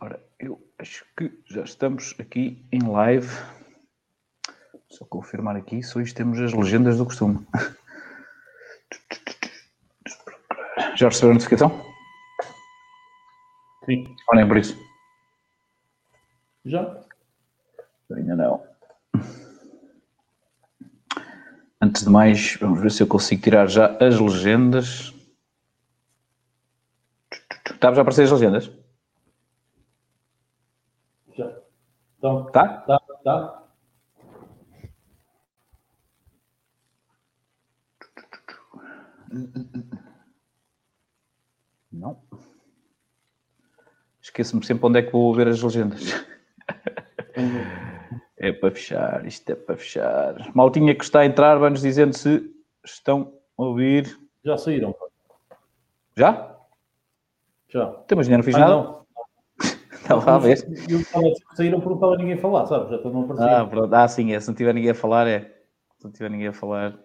Ora, eu acho que já estamos aqui em live. Só confirmar aqui se hoje temos as legendas do costume. Já recebeu a notificação? Sim. Ou nem por isso? Já? Ainda não. Antes de mais, vamos ver se eu consigo tirar já as legendas. Estava já a aparecer as legendas? Já. Então, Tá? tá, tá. Não. Esqueço-me sempre onde é que vou ver as legendas. É para fechar, isto é para fechar. Maltinha que está a entrar, vai-nos dizendo se estão a ouvir. Já saíram. Já? Já. Então, mas ainda não fiz Ah, nada. não. Estava a ver. E os que saíram por não estava ninguém a falar, sabe? Já estão a. Ah, pronto. ah, sim, é. Se não tiver ninguém a falar, é. Se não tiver ninguém a falar,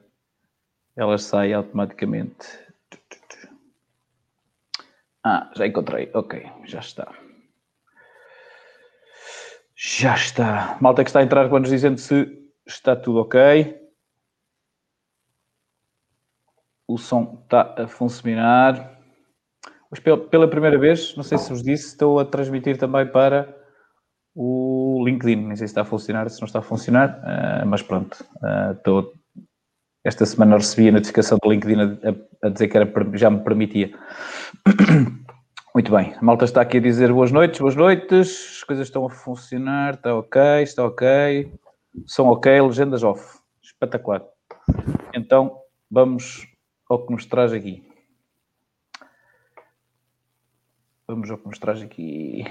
elas saem automaticamente. Ah, já encontrei. Ok, já está. Já está. Malta que está a entrar, vamos dizendo se está tudo ok. O som está a funcionar. Mas pela- primeira vez, não sei se vos disse, estou a transmitir também para o LinkedIn. Nem sei se está a funcionar, se não está a funcionar, ah, mas pronto. ah, estou... Esta semana recebi a notificação do LinkedIn a, a- dizer que era, já me permitia. Muito bem, a malta está aqui a dizer boas noites, boas noites, as coisas estão a funcionar, está ok, está ok, são ok, legendas off, espetacular. Então, vamos ao que nos traz aqui. Vamos traz aqui.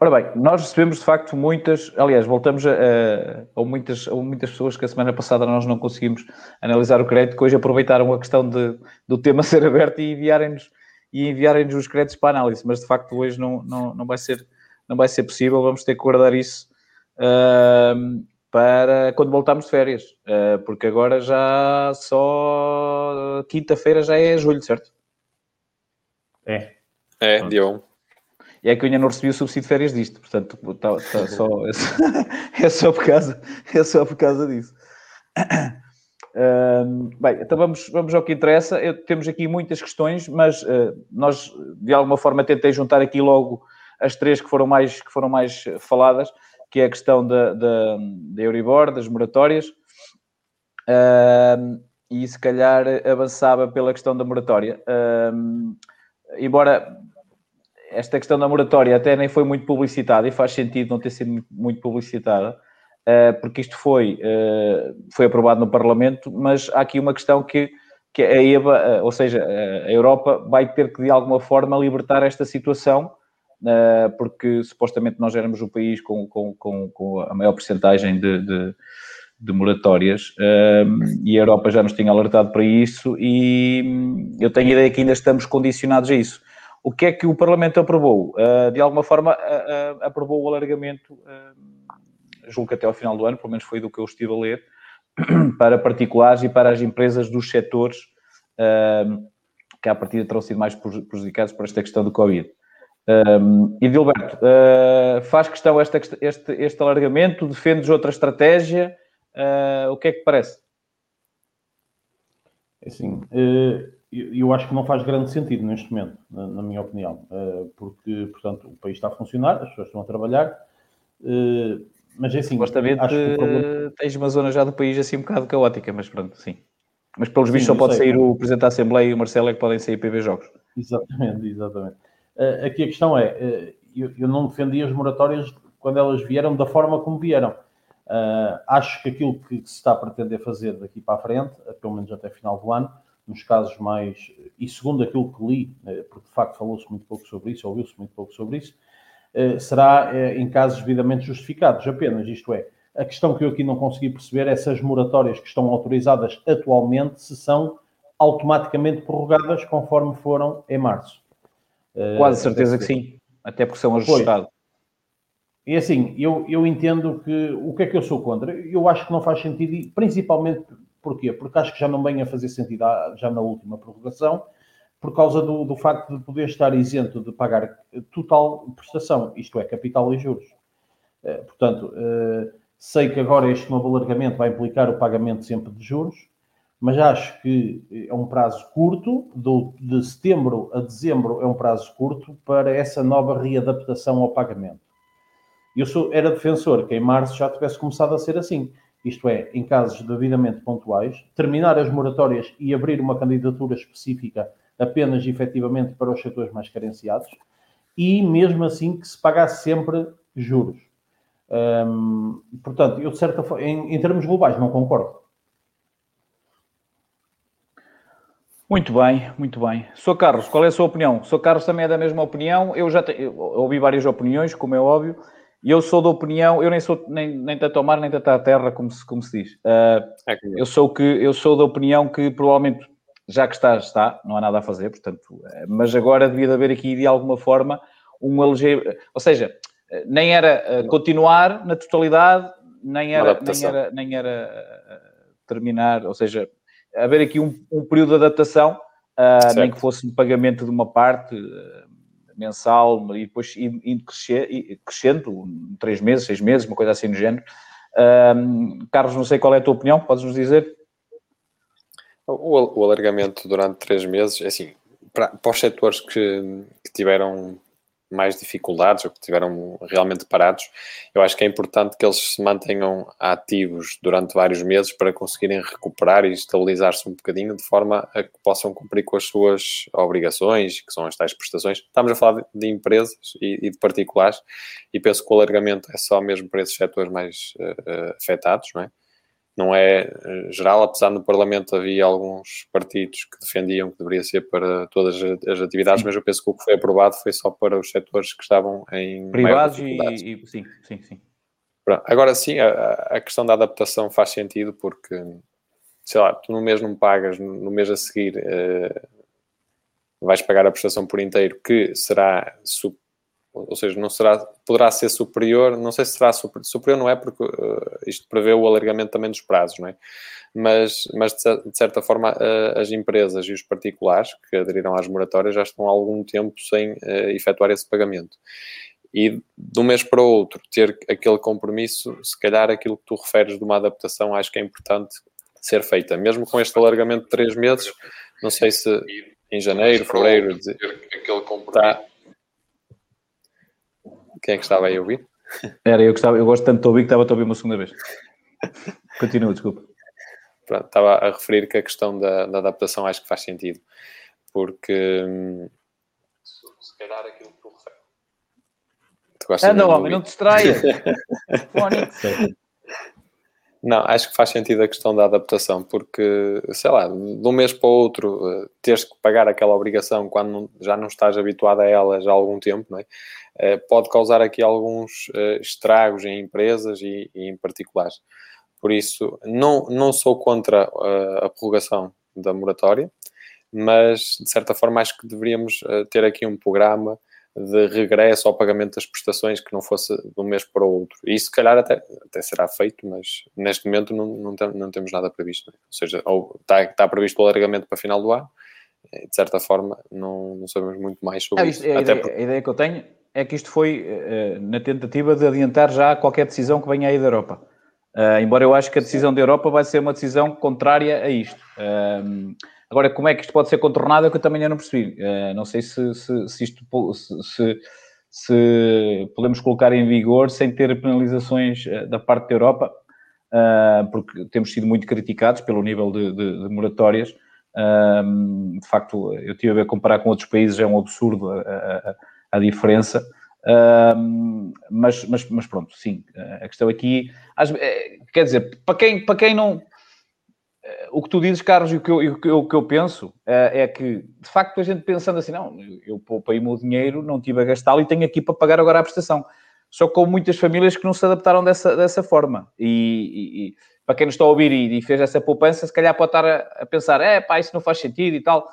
Ora bem, nós recebemos de facto muitas, aliás, voltamos a, a, a muitas, a muitas pessoas que a semana passada nós não conseguimos analisar o crédito, que hoje aproveitaram a questão de, do tema ser aberto e enviarem-nos e enviarem-nos os créditos para análise, mas de facto hoje não, não, não, vai, ser, não vai ser possível, vamos ter que guardar isso ahm, para quando voltarmos de férias, ah, porque agora já só quinta-feira já é julho, certo? É. É, dia 1. E é que eu ainda não recebi o subsídio de férias disto, portanto, tá, tá só, é, só, é, só por causa, é só por causa disso. Bem, então vamos, vamos ao que interessa. Eu- temos aqui muitas questões, mas eh, nós, de alguma forma, tentei juntar aqui logo as três que foram mais, que foram mais faladas, que é a questão da, da, da Euribor, das moratórias, e se calhar avançava pela questão da moratória. Ahm, embora esta questão da moratória até nem foi muito publicitada e faz sentido não ter sido muito- publicitada, eh, porque isto foi, eh, foi aprovado no Parlamento, mas há aqui uma questão que, que a EBA, eh, ou seja, a Europa vai ter que de alguma forma libertar esta situação, porque supostamente nós éramos o país com, com, com, com a maior porcentagem de, de, de moratórias eh, e a Europa já nos tinha alertado para isso e hum, eu tenho a ideia que ainda estamos condicionados a isso. O que é que o Parlamento aprovou? Uh, de alguma forma, uh, uh, aprovou o alargamento, julgo que até ao final do ano, pelo menos foi do que eu estive a ler, para particulares e para as empresas dos setores que, à partida, terão sido mais prejudicados por esta questão do Covid. Um, e, Dilberto, uh, faz questão esta, este, este alargamento? Defendes outra estratégia? Uh, o que é que parece? Assim, eh, eu acho que não faz grande sentido neste momento, na, minha opinião, eh, porque, portanto, o país está a funcionar, as pessoas estão a trabalhar, mas é assim, Supostamente acho que problema... tens uma zona já do país assim um bocado caótica, mas pronto, sim. Mas pelos vistos só pode sei. sair o Presidente da Assembleia e o Marcelo é que podem sair ver jogos. Exatamente, exatamente. Aqui a questão é, eu, eu não defendi as moratórias quando elas vieram da forma como vieram. Eh, acho que aquilo que, que se está a pretender fazer daqui para a frente, eh, pelo menos até final do ano, nos casos mais, e segundo aquilo que li, eh, porque de facto falou-se muito pouco sobre isso, ouviu-se muito pouco sobre isso, eh, será em casos devidamente justificados apenas, isto é, a questão que eu aqui não consegui perceber é se as moratórias que estão autorizadas atualmente se são automaticamente prorrogadas conforme foram em março. Quase certeza que sim, até porque são ajustados. E assim, eu, eu entendo que o que é que eu sou contra? Eu acho que não faz sentido, e principalmente porquê? Porque acho que já não vem a fazer sentido já na última prorrogação, por causa do, do facto de poder estar isento de pagar total prestação, isto é, capital e juros. Eh, portanto, eh, sei que agora este novo alargamento vai implicar o pagamento sempre de juros, mas acho que é um prazo curto, de setembro a dezembro é um prazo curto para essa nova readaptação ao pagamento. Eu sou, era defensor que em março já tivesse começado a ser assim. Isto é, em casos devidamente pontuais, terminar as moratórias e abrir uma candidatura específica apenas efetivamente para os setores mais carenciados e mesmo assim que se pagasse sempre juros. Hum, portanto, eu de certa forma, em, em termos globais, não concordo. Muito bem, muito bem. Sou Carlos, qual é a sua opinião? Sou Carlos também é da mesma opinião. Eu já te, eu ouvi várias opiniões, como é óbvio, e eu sou da opinião, eu nem sou nem, nem tanto ao mar, nem tanto à terra, como se, como se diz. Uh, é eu, sou que, eu sou da opinião que provavelmente, já que está, está, não há nada a fazer, portanto, uh, mas agora devia de haver aqui, de alguma forma, um LG, ou seja, nem era uh, continuar na totalidade, nem era, nem era, nem era terminar, ou seja, haver aqui um, um período de adaptação, nem que fosse um pagamento de uma parte mensal e depois indo crescendo, três meses, seis meses, uma coisa assim do género. Um, Carlos, não sei qual é a tua opinião, podes nos dizer? O, o alargamento durante três meses, é assim, para, para os setores que, que tiveram mais dificuldades ou que tiveram realmente parados, eu acho que é importante que eles se mantenham ativos durante vários meses para conseguirem recuperar e estabilizar-se um bocadinho de forma a que possam cumprir com as suas obrigações, que são as tais prestações. Estamos a falar de empresas e, de particulares e penso que o alargamento é só mesmo para esses setores mais uh, afetados, não é? Não é eh, geral, apesar no Parlamento havia alguns partidos que defendiam que deveria ser para todas as atividades, mas eu penso que o que foi aprovado foi só para os setores que estavam em privados e, e, sim, sim, sim. Pronto. Agora sim, a, a, questão da adaptação faz sentido porque, sei lá, tu no mês não pagas, no mês a seguir uh, vais pagar a prestação por inteiro, que será ou seja, não será, poderá ser superior, não sei se será super, superior, não é porque uh, isto prevê o alargamento também dos prazos, não é? Mas, mas de, de certa forma uh, as empresas e os particulares que aderiram às moratórias já estão há algum tempo sem uh, efetuar esse pagamento. E de um mês para o outro, ter aquele compromisso, se calhar aquilo que tu referes de uma adaptação, acho que é importante ser feita. Mesmo com este alargamento de três meses, não sei se em janeiro, fevereiro, dizer, aquele compromisso. Tá, quem é que estava aí a ouvir? Era eu que estava, eu gosto tanto de ouvir que estava a ouvir uma segunda vez. Continua, desculpa. Pronto, estava a referir que a questão da, da adaptação acho que faz sentido, porque hum, se calhar aquilo que tu referes. Anda, homem, não te distraias. Não, acho que faz sentido a questão da adaptação, porque, sei lá, de um mês para o outro, eh, teres que pagar aquela obrigação quando já não estás habituado a ela já há algum tempo, não é? Eh, pode causar aqui alguns eh, estragos em empresas e, e em particulares. Por isso, não, não sou contra a, a prorrogação da moratória, mas de certa forma acho que deveríamos ter aqui um programa de regresso ao pagamento das prestações que não fosse de um mês para o outro. E isso, se calhar, até, até será feito, mas neste momento não, não, tem, não temos nada previsto. Né? Ou seja, ou está, está previsto o alargamento para final do ano, de certa forma, não, não sabemos muito mais sobre é, isso. A, ideia, porque... a ideia que eu tenho é que isto foi uh, na tentativa de adiantar já qualquer decisão que venha aí da Europa. Uh, embora eu acho que a decisão da Europa vai ser uma decisão contrária a isto. Uh, Agora, como é que isto pode ser contornado é que eu também não percebi. Não sei se, se, se isto se, se, podemos colocar em vigor sem ter penalizações da parte da Europa, porque temos sido muito criticados pelo nível de, de, de moratórias. de facto, eu tive a ver comparar com outros países, é um absurdo a diferença. mas, mas, mas pronto, sim, a questão aqui, quer dizer, para quem, para quem não, o que tu dizes, Carlos, e o que eu, o que eu, penso é, é que, de facto, a gente pensando assim, não, eu poupei o meu dinheiro, não tive a gastá-lo e tenho aqui para pagar agora a prestação. Só com muitas famílias que não se adaptaram dessa, dessa forma. E, e, e para quem nos está a ouvir e, e, fez essa poupança, se calhar pode estar a, a, pensar, é pá, isso não faz sentido e tal.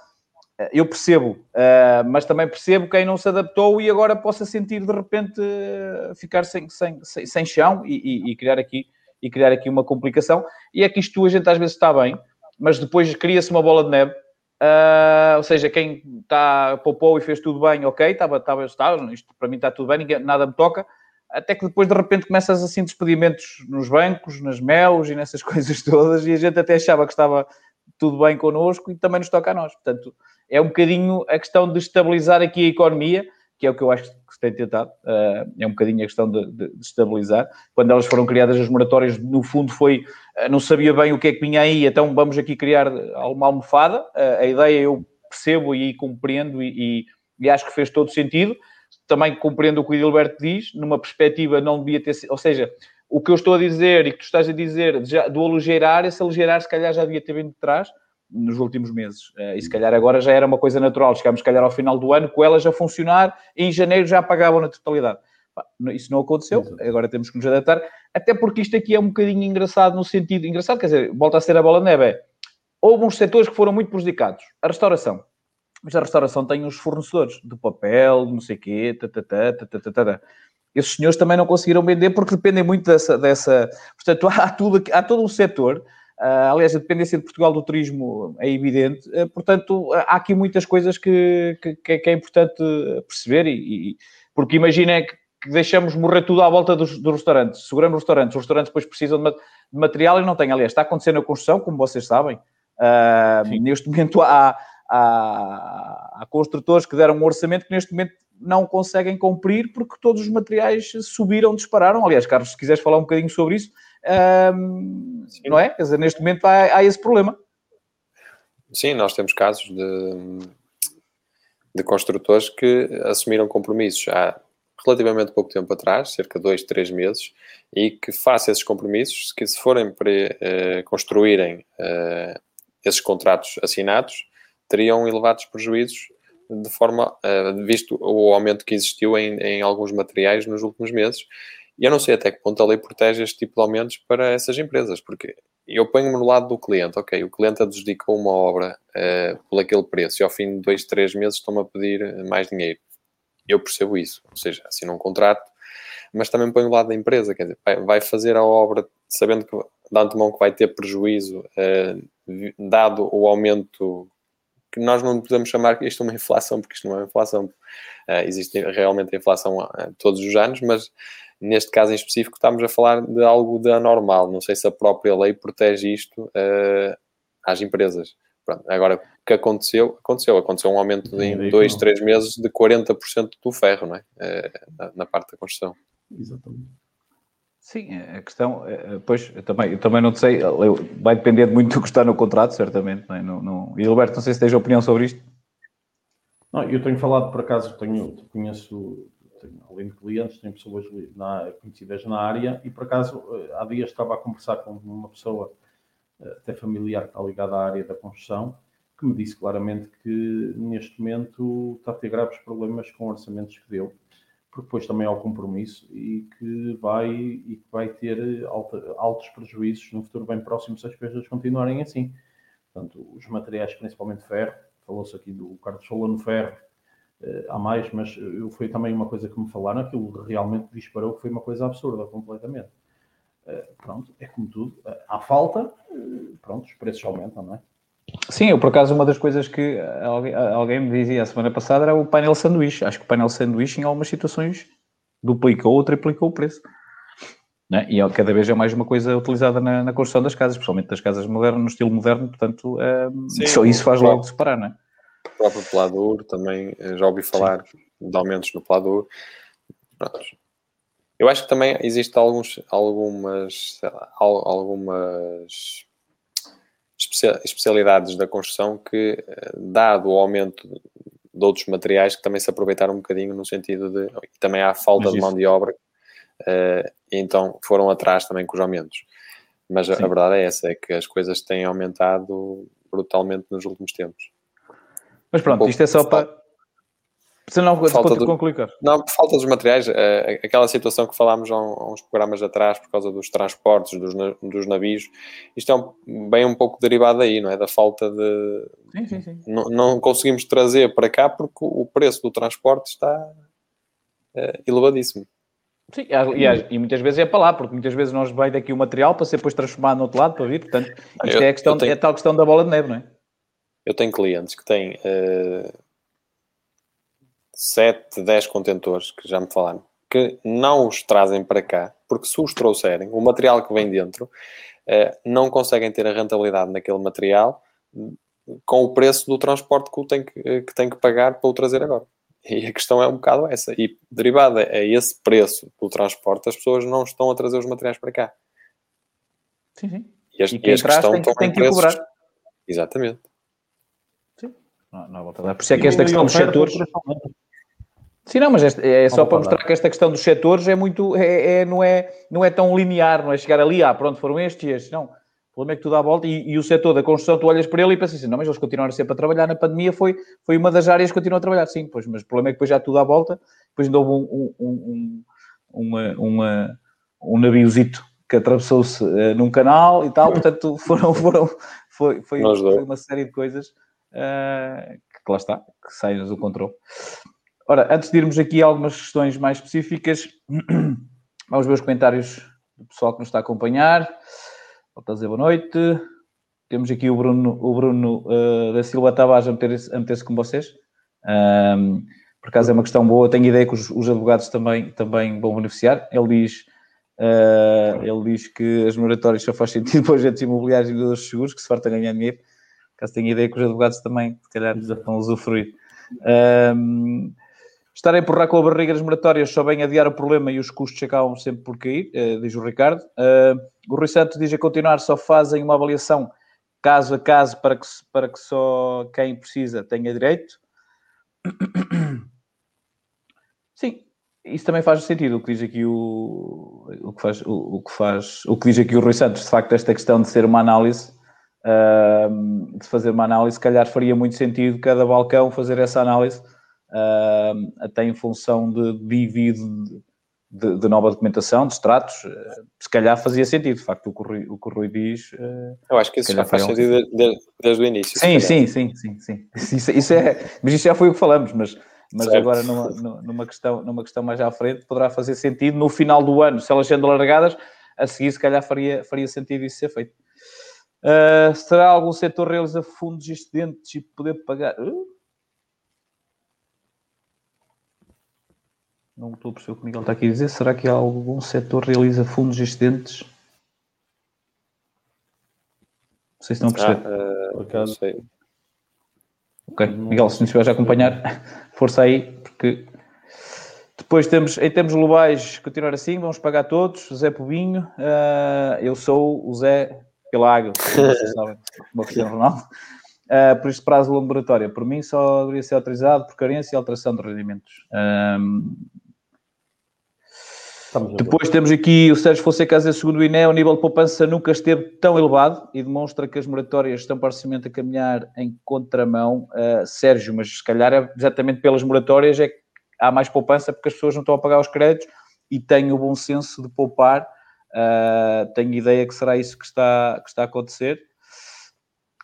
Eh, eu percebo, uh, mas também percebo quem não se adaptou e agora possa sentir de repente uh, ficar sem, sem, sem, sem chão e, e criar aqui e criar aqui uma complicação. E é que isto a gente às vezes está bem, mas depois cria-se uma bola de neve ou seja, quem está poupou e fez tudo bem, ok, estava, estava, estava, isto para mim está tudo bem, ninguém, nada me toca. Até que depois de repente começas assim despedimentos nos bancos, nas MEUs e nessas coisas todas, e a gente até achava que estava tudo bem connosco e também nos toca a nós. Portanto, é um bocadinho a questão de estabilizar aqui a economia, que é o que eu acho que se tem tentado, uh, é um bocadinho a questão de, de, de, estabilizar. Quando elas foram criadas, as moratórias, no fundo, foi eh, não sabia bem o que é que vinha aí, então vamos aqui criar alguma almofada. Eh, a ideia eu percebo e compreendo e, e, acho que fez todo sentido. Também compreendo o que o Gilberto diz, numa perspectiva não devia ter ou seja, o que eu estou a dizer e que tu estás a dizer já, do aligeirar, esse aligeirar se calhar já devia ter vindo de trás nos últimos meses. Eh, e se calhar agora já era uma coisa natural. Chegámos, se calhar, ao final do ano com elas a funcionar e em janeiro já pagavam na totalidade. Isso não aconteceu, agora temos que nos adaptar, até porque isto aqui é um bocadinho engraçado no sentido, engraçado, quer dizer, volta a ser a bola de neve, é, houve uns setores que foram muito prejudicados, a restauração, mas a restauração tem os fornecedores de papel, não sei o quê, tatatá, tatatá, esses senhores também não conseguiram vender porque dependem muito dessa, dessa portanto, há, tudo, há todo um setor, uh, aliás, a dependência de Portugal do turismo é evidente, uh, portanto, há aqui muitas coisas que, que, que é importante perceber e, e porque imaginem que que deixamos morrer tudo à volta dos, dos restaurantes. Seguramos os restaurantes, os restaurantes depois precisam de, material e não têm. Aliás, está acontecendo a construção, como vocês sabem. Uh, neste momento há, há, há, construtores que deram um orçamento que neste momento não conseguem cumprir porque todos os materiais subiram, dispararam. Aliás, Carlos, se quiseres falar um bocadinho sobre isso, uh, não é? Quer dizer, neste momento há, há, esse problema. Sim, nós temos casos de, de construtores que assumiram compromissos. Há relativamente pouco tempo atrás, cerca de dois, três meses, e que faça esses compromissos, que se forem para uh, construírem uh, esses contratos assinados, teriam elevados prejuízos de forma, uh, visto o aumento que existiu em, em, alguns materiais nos últimos meses, e eu não sei até que ponto a lei protege este tipo de aumentos para essas empresas, porque eu ponho-me no lado do cliente, ok, o cliente adjudicou uma obra uh, por aquele preço e ao fim de dois, três meses estão-me a pedir mais dinheiro eu percebo isso, ou seja, assina um contrato, mas também põe o lado da empresa, quer dizer, vai fazer a obra sabendo que de antemão que vai ter prejuízo, eh, dado o aumento que nós não podemos chamar isto é uma inflação, porque isto não é uma inflação. Uh, existe realmente a inflação uh, todos os anos, mas neste caso em específico estamos a falar de algo de anormal. Não sei se a própria lei protege isto uh, às empresas. Pronto, agora, o que aconteceu? Aconteceu. Aconteceu um aumento de, em dois, três meses de 40% do ferro, não é? é na, na, parte da construção. Exatamente. Sim, a questão, é, pois, eu também, eu também não sei, vai depender muito do que está no contrato, certamente. Não é? não, não... E Alberto, não sei se tens opinião sobre isto. Não, eu tenho falado, por acaso, tenho, conheço, tenho, além de clientes, tenho pessoas na, conhecidas na área e, por acaso, eh, há dias estava a conversar com uma pessoa até familiar que está ligado à área da construção, que me disse claramente que neste momento está a ter graves problemas com orçamentos que deu, porque depois também há o compromisso e que vai, e que vai ter alta, altos prejuízos no futuro bem próximo se as coisas continuarem assim. Portanto, os materiais, principalmente ferro, falou-se aqui do Carlos falou no ferro, há mais, mas foi também uma coisa que me falaram, aquilo realmente disparou, que foi uma coisa absurda completamente. Eh, pronto, é como tudo. Há falta, pronto, os preços aumentam, não é? Sim, eu por acaso uma das coisas que alguém, alguém me dizia a semana passada era o painel sanduíche. Acho que o painel sanduíche em algumas situações duplicou ou triplicou o preço. Né? E é, cada vez é mais uma coisa utilizada na, na, construção das casas, principalmente das casas modernas, no estilo moderno, portanto, Sim, só isso faz logo separar, não é? O próprio Pladur também, já ouvi falar Sim. de aumentos no. Pronto, eu acho que também existe alguns, algumas, lá, algumas especialidades da construção que, eh, dado o aumento de outros materiais, que também se aproveitaram um bocadinho no sentido de. Também há falta de mão de obra, uh, e então foram atrás também com os aumentos. Mas a, a, verdade é essa, é que as coisas têm aumentado brutalmente nos últimos tempos. Mas pronto, um isto é só para se não, falta do, Não, por falta dos materiais, é, aquela situação que falámos há, uns programas atrás, por causa dos transportes, dos, dos navios, isto é um, bem um pouco derivado daí, não é? Da falta de. Sim, sim, sim. Não, não conseguimos trazer para cá porque o preço do transporte está é, elevadíssimo. Sim, aliás, e muitas vezes é para lá, porque muitas vezes nós vai daqui o material para ser depois transformado no outro lado para vir, portanto, isto eu, é, a questão, tenho... é a tal questão da bola de neve, não é? Eu tenho clientes que têm uh, 7, 10 contentores, que já me falaram, que não os trazem para cá, porque se os trouxerem, o material que vem dentro, uh, não conseguem ter a rentabilidade naquele material com o preço do transporte que, tem que, que tem que pagar para o trazer agora. E a questão é um bocado essa. E derivada a esse preço do transporte, as pessoas não estão a trazer os materiais para cá. Sim, sim. E, as, e quem e traz tem, tem que preços... cobrar. Exatamente. Não, não volta a dar. Por isso é que esta questão dos setores... Sim, não, mas este, é só para mostrar que esta questão dos setores é muito, é, é, não, é, não é tão linear, não é chegar ali, ah, pronto, foram estes e estes, não. O problema é que tu dá a volta e, e, o setor da construção, tu olhas para ele e pensas assim, não, mas eles continuaram sempre a trabalhar na pandemia, foi, foi uma das áreas que continuou a trabalhar, sim, pois, mas o problema é que depois já tudo à volta, depois ainda houve um, um, um, uma, uma, um naviozito que atravessou-se uh, num canal e tal, portanto foram, foram, foi, foi, foi uma série de coisas uh, que lá está, que saem do controle. Ora, antes de irmos aqui a algumas questões mais específicas, vamos ver os comentários do pessoal que nos está a acompanhar. A dizer boa noite. Temos aqui o Bruno, o Bruno uh, da Silva Tavares a meter-se meter com vocês. Um, por acaso é uma questão boa. Tenho ideia que os, os advogados também, também vão beneficiar. Ele diz, uh, ele diz que as moratórias só faz sentido para agentes imobiliários e vendedores seguros, que se farta ganhar dinheiro. Caso tenho ideia que os advogados também, se calhar, vão usufruir. Um, Estar a empurrar com a barriga as moratórias só vem adiar o problema e os custos acabam sempre por cair, uh, diz o Ricardo. Uh, o Rui Santos diz a continuar só fazem uma avaliação caso a caso para que, para que só quem precisa tenha direito. Sim, isso também faz sentido o que diz aqui o, o que faz o, o, que faz o que diz aqui o Rui Santos, de facto esta questão de ser uma análise uh, de fazer uma análise, se calhar faria muito sentido cada balcão fazer essa análise uh, até em função de, de de, de, nova documentação, de extratos, uh, se calhar fazia sentido, de facto, o que o Rui, o que o Rui diz. Uh, Eu acho que isso já faz sentido um... desde, desde, o início. Sim, sim, sim, sim, sim. Isso, isso, é, mas isso já foi o que falamos, mas, mas agora numa, numa, questão, numa questão mais à frente poderá fazer sentido no final do ano, se elas sendo alargadas, a seguir se calhar faria, faria sentido isso ser feito. Uh, será algum setor realiza fundos excedentes e poder pagar? Uh, Não estou a perceber o que o Miguel está aqui a dizer. Será que algum setor realiza fundos excedentes? Não sei se estão a perceber. Ah, uh, não sei. Ok, Miguel, se nos estiveres a acompanhar, força aí, porque depois temos, em termos globais, continuar assim, vamos pagar todos. Zé Pobinho, uh, eu sou o Zé Sabem, o Cristiano Ronaldo. Uh, por este prazo laboratório, por mim, só deveria ser autorizado por carência e alteração de rendimentos. Um, depois temos aqui o Sérgio Fonseca a dizer, segundo o INE, o nível de poupança nunca esteve tão elevado e demonstra que as moratórias estão parcialmente a caminhar em contramão. Uh, Sérgio, mas se calhar é exatamente pelas moratórias é que há mais poupança porque as pessoas não estão a pagar os créditos e têm o bom senso de poupar. Uh, tenho ideia que será isso que está, que está a acontecer.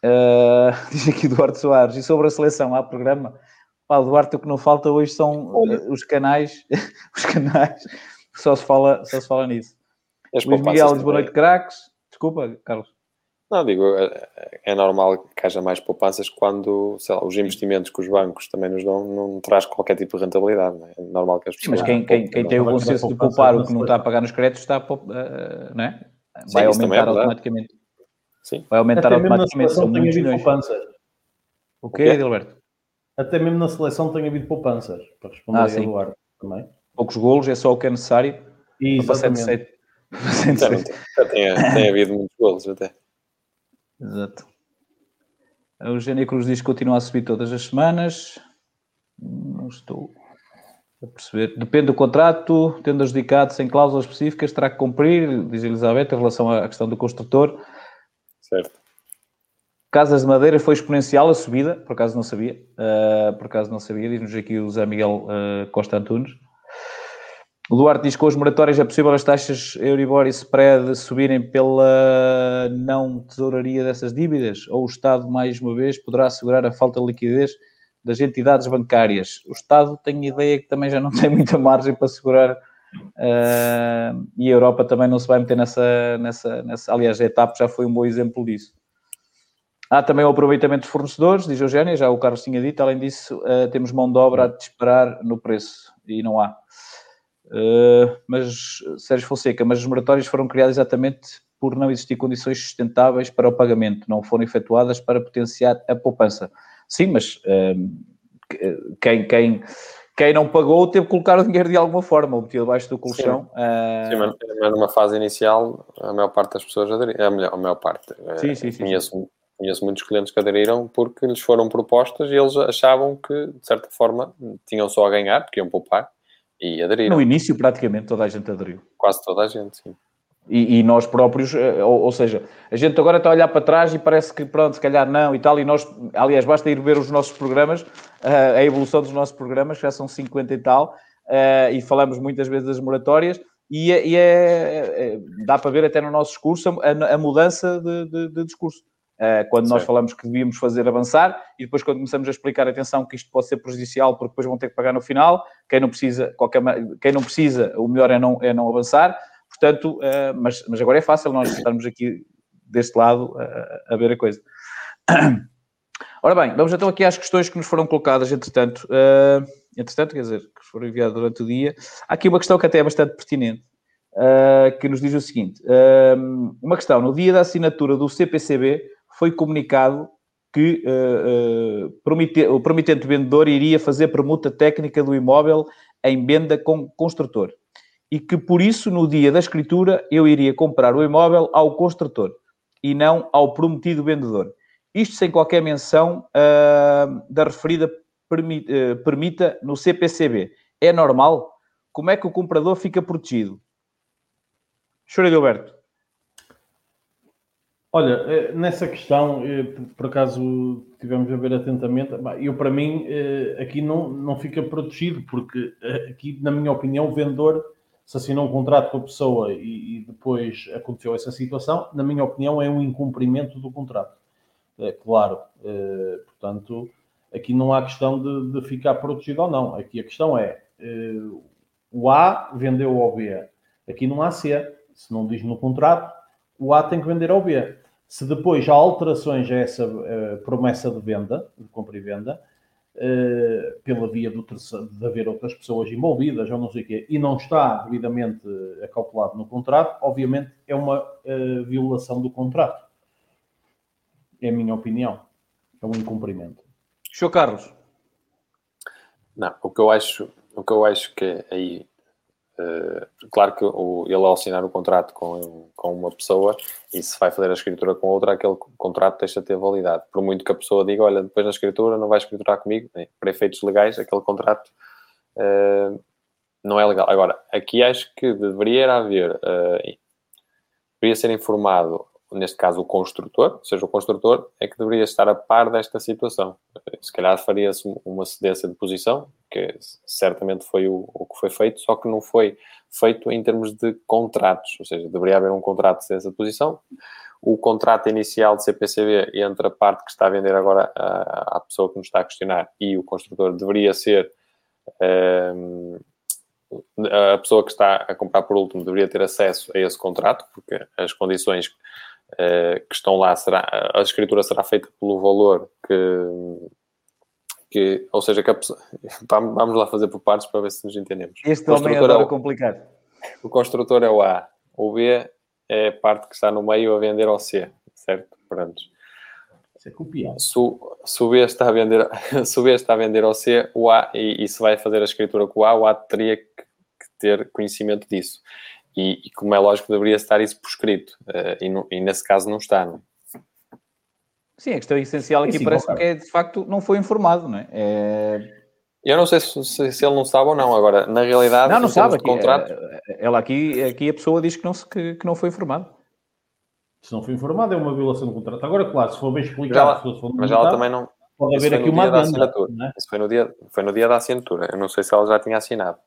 Uh, diz aqui Eduardo Soares, e sobre a seleção, há programa? Pá, Duarte, o que não falta hoje são os canais, os canais só se fala, só se fala nisso. Luís Miguel boa noite, craques. Desculpa, Carlos. Não, digo, é, é normal que haja mais poupanças quando lá, os investimentos que os bancos também nos dão não traz qualquer tipo de rentabilidade. É? é normal que as pessoas. Sim, mas quem, quem, quem tem o bom senso de poupar o que não está a pagar nos créditos está a, uh, não é? vai Sim, aumentar é automaticamente. Sim. Vai aumentar Até automaticamente. São muitos milhões. O quê, Edilberto? Até mesmo na seleção tem havido poupanças, para responder ah, a Eduardo também poucos golos, é só o que é necessário. Exatamente. Já tem, tem havido muitos golos até. Exato. A Eugénia Cruz diz que continua a subir todas as semanas. Não estou a perceber. Depende do contrato, tendo adjudicado sem cláusulas específicas, terá que cumprir, diz Elizabeth, em relação à questão do construtor. Certo. Casas de Madeira foi exponencial a subida, por acaso não sabia. Uh, por acaso não sabia, diz-nos aqui o Zé Miguel uh, Costa Antunes. O Duarte diz que com as moratórias é possível as taxas Euribor e spread subirem pela não tesouraria dessas dívidas? Ou o Estado, mais uma vez, poderá assegurar a falta de liquidez das entidades bancárias? O Estado tem ideia que também já não tem muita margem para segurar uh, e a Europa também não se vai meter nessa, nessa, nessa... Aliás, a etapa já foi um bom exemplo disso. Há também o aproveitamento de fornecedores, diz Eugénia, já o Carlos tinha dito. Além disso, uh, temos mão de obra a disparar no preço e não há. Uh, mas, Sérgio Fonseca, mas os moratórios foram criados exatamente por não existir condições sustentáveis para o pagamento, não foram efetuadas para potenciar a poupança. Sim, mas uh, quem, quem, quem não pagou teve que colocar o dinheiro de alguma forma, ou meteu debaixo do colchão. Sim, uh... sim mas numa fase inicial, a maior parte das pessoas aderiram, a, melhor, a maior parte. Sim, sim, sim. Conheço, Conheço muitos clientes que aderiram porque lhes foram propostas e eles achavam que, de certa forma, tinham só a ganhar, porque iam poupar e aderiram. No início, praticamente, toda a gente aderiu. Quase toda a gente, sim. E, e, nós próprios, eh, ou, ou, seja, a gente agora está a olhar para trás e parece que, pronto, se calhar não e tal, e nós, aliás, basta ir ver os nossos programas, uh, a evolução dos nossos programas, já são 50 e tal, uh, e falamos muitas vezes das moratórias, e, é, e é, é, dá para ver até no nosso discurso a, a mudança de, de, de discurso. Uh, quando nós falamos que devíamos fazer avançar e depois quando começamos a explicar, atenção, que isto pode ser prejudicial porque depois vão ter que pagar no final, quem não precisa, qualquer, quem não precisa, o melhor é não, é não avançar, portanto, uh, mas, mas agora é fácil nós estarmos aqui deste lado uh, a ver a coisa. Ora bem, vamos então aqui às questões que nos foram colocadas, entretanto, entretanto, quer dizer, que foram enviadas durante o dia. Há aqui uma questão que até é bastante pertinente, que nos diz o seguinte, uma questão, no dia da assinatura do CPCB, foi comunicado que uh, uh, o promitente vendedor iria fazer permuta técnica do imóvel em venda com construtor e que por isso no dia da escritura eu iria comprar o imóvel ao construtor e não ao prometido vendedor. Isto sem qualquer menção uh, da referida permi permita no CPCB. É normal? Como é que o comprador fica protegido? Chora Gilberto. Olha, eh, nessa questão, eh, por acaso tivemos a ver atentamente, eu para mim eh, aqui não, não fica protegido, porque aqui, na minha opinião, o vendedor, se assinou um contrato com a pessoa e, e depois aconteceu essa situação, na minha opinião, é um incumprimento do contrato. É claro, portanto, aqui não há questão de, de, ficar protegido ou não. Aqui a questão é, o A vendeu ao B. Aqui não há C. Se não diz no contrato, o A tem que vender ao B. Se depois há alterações a essa uh, promessa de venda, de compra e venda, uh, pela via do terceiro, de haver outras pessoas envolvidas ou não sei o quê, e não está devidamente acautelado no contrato, obviamente é uma uh, violação do contrato. É a minha opinião. É um incumprimento. Sr. Carlos. Não, o que eu acho, o que eu acho que aí Uh, claro que o, ele ao assinar o contrato com, com uma pessoa e se vai fazer a escritura com outra, aquele contrato deixa de ter validade. Por muito que a pessoa diga, olha, depois na escritura não vai escriturar comigo, bem, para efeitos legais, aquele contrato uh, não é legal. Agora, aqui acho que deveria haver, uh, deveria ser informado neste caso o construtor, ou seja, o construtor é que deveria estar a par desta situação. Se calhar faria-se uma cedência de posição, que certamente foi o, o, que foi feito, só que não foi feito em termos de contratos, ou seja, deveria haver um contrato de posição. O contrato inicial de CPCB entre a parte que está a vender agora à, pessoa que nos está a questionar e o construtor deveria ser um, ehm, a pessoa que está a comprar por último deveria ter acesso a esse contrato, porque as condições uh, que estão lá, será, a escritura será feita pelo valor que, que ou seja, que pessoa, vamos lá fazer por partes para ver se nos entendemos. Este homem adora é o, complicado. O construtor é o A, o B é a parte que está no meio a vender ao C, certo? Pronto. Isso é copiado. Se, se, o B está a vender, se o B está a vender ao C, o A, e, e se vai fazer a escritura com o A, o A teria que, que ter conhecimento disso. E, e, como é lógico, deveria estar isso por escrito. Uh, e, no, e, nesse caso não está, não é? Sim, a questão essencial aqui sim, parece que é, de facto, não foi informado, não é? é... Eu não sei se, se, se, ele não sabe ou não. Agora, na realidade, não, não sabe. Aqui, contrato... É, ela aqui, aqui a pessoa diz que não, que, que não foi informado. Se não foi informado, é uma violação do contrato. Agora, claro, se for bem explicado, ela, se mas ela também não. Pode haver aqui uma adenda. É? Isso foi no, dia, foi no dia da assinatura. Eu não sei se ela já tinha assinado.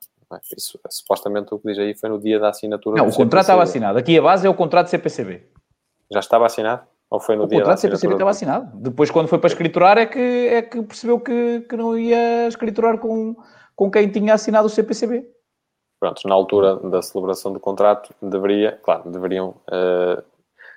Isso, supostamente o que diz aí foi no dia da assinatura. Não, o contrato estava assinado. Aqui a base é o contrato CPCB. Já estava assinado? Ou foi no o dia contrato da CPCB estava assinado. Depois, quando foi para escriturar, é que, é que percebeu que, que não ia escriturar com, com quem tinha assinado o CPCB. Pronto, na altura da celebração do contrato, deveria, claro, deveriam uh,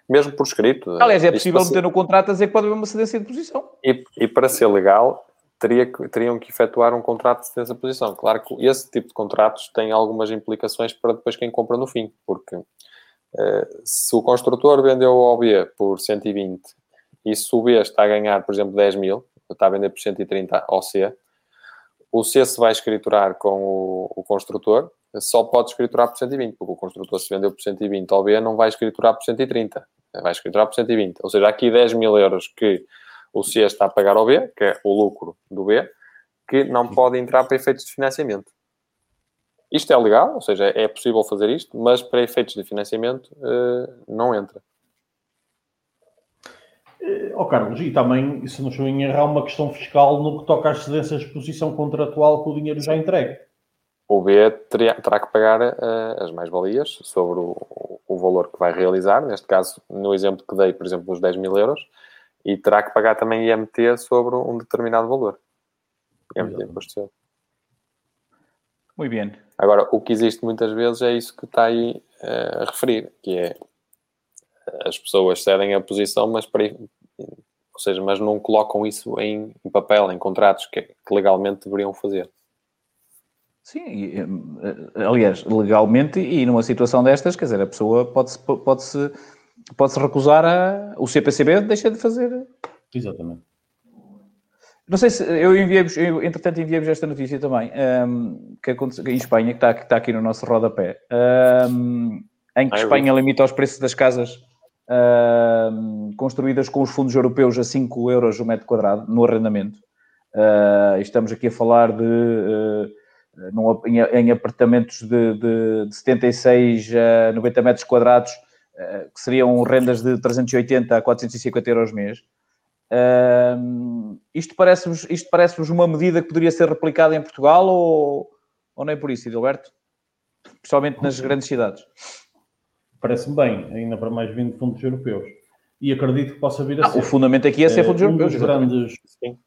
mesmo por escrito. Aliás, é possível meter no contrato a dizer que pode haver uma cedência de posição. E, e para ser legal, teria que, teriam que efetuar um contrato de cedência de posição. Claro que esse tipo de contratos tem algumas implicações para depois quem compra no fim, porque se o construtor vendeu ao B por 120 e se o B está a ganhar, por exemplo, 10 mil, está a vender por 130 ao C, o C se vai escriturar com o, o construtor, só pode escriturar por 120, porque o construtor se vendeu por 120 ao B não vai escriturar por 130, vai escriturar por 120. Ou seja, aqui 10 mil euros que o C está a pagar ao B, que é o lucro do B, que não pode entrar para efeitos de financiamento. Isto é legal, ou seja, é possível fazer isto, mas para efeitos de financiamento eh, não entra. Oh, Carlos, e também, se não estou em errar, uma questão fiscal no que toca às cedências de posição contratual com o dinheiro já entregue o B teria, terá que pagar uh, as mais-valias sobre o, o, valor que vai realizar, neste caso, no exemplo que dei, por exemplo, os 10 mil euros, e terá que pagar também IMT sobre um determinado valor. IMT, imposto. Muito bem. Agora, o que existe muitas vezes é isso que está aí uh, a referir, que é as pessoas cedem a posição, mas para, ou seja, mas não colocam isso em, em papel, em contratos que, que legalmente deveriam fazer. Sim, eh, aliás, legalmente e numa situação destas, quer dizer, a pessoa pode-se pode -se, pode -se recusar a. O CPCB deixa de fazer. Exatamente. Não sei se eu enviei-vos, entretanto, enviei-vos esta notícia também, um, que aconteceu em Espanha, que está, que está aqui no nosso rodapé, um, em que Espanha limita os preços das casas um, construídas com os fundos europeus a 5 euros o metro quadrado no arrendamento. Uh, estamos aqui a falar de. Uh, num, em, em, apartamentos de, de, de 76 a 90 metros quadrados, uh, que seriam rendas de 380 a 450 euros mês. Uh, isto parece-vos isto parece uma medida que poderia ser replicada em Portugal ou, ou nem por isso, Edilberto? Principalmente nas grandes cidades. Parece-me bem, ainda para mais vindo de fundos europeus. E acredito que possa vir a ah, ser. O fundamento aqui é ser fundos um europeus. Dos grandes, sim.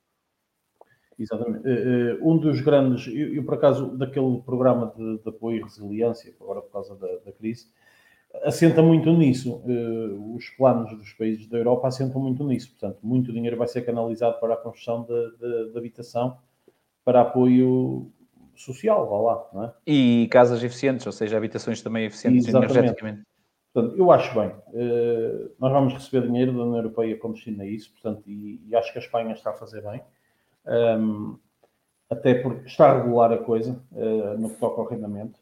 Exatamente. Eh, eh, um dos grandes, eu, eu por acaso, daquele programa de, de, apoio e resiliência, agora por causa da, da crise, assenta muito nisso. Eh, os planos dos países da Europa assentam muito nisso. Portanto, muito dinheiro vai ser canalizado para a construção de, de, de habitação, para apoio social, vá lá, não é? E casas eficientes, ou seja, habitações também eficientes Exatamente. energeticamente. Portanto, eu acho bem. nós vamos receber dinheiro da União Europeia como destino a isso, portanto, e, e acho que a Espanha está a fazer bem um, até porque está a regular a coisa uh, no que toca ao arrendamento.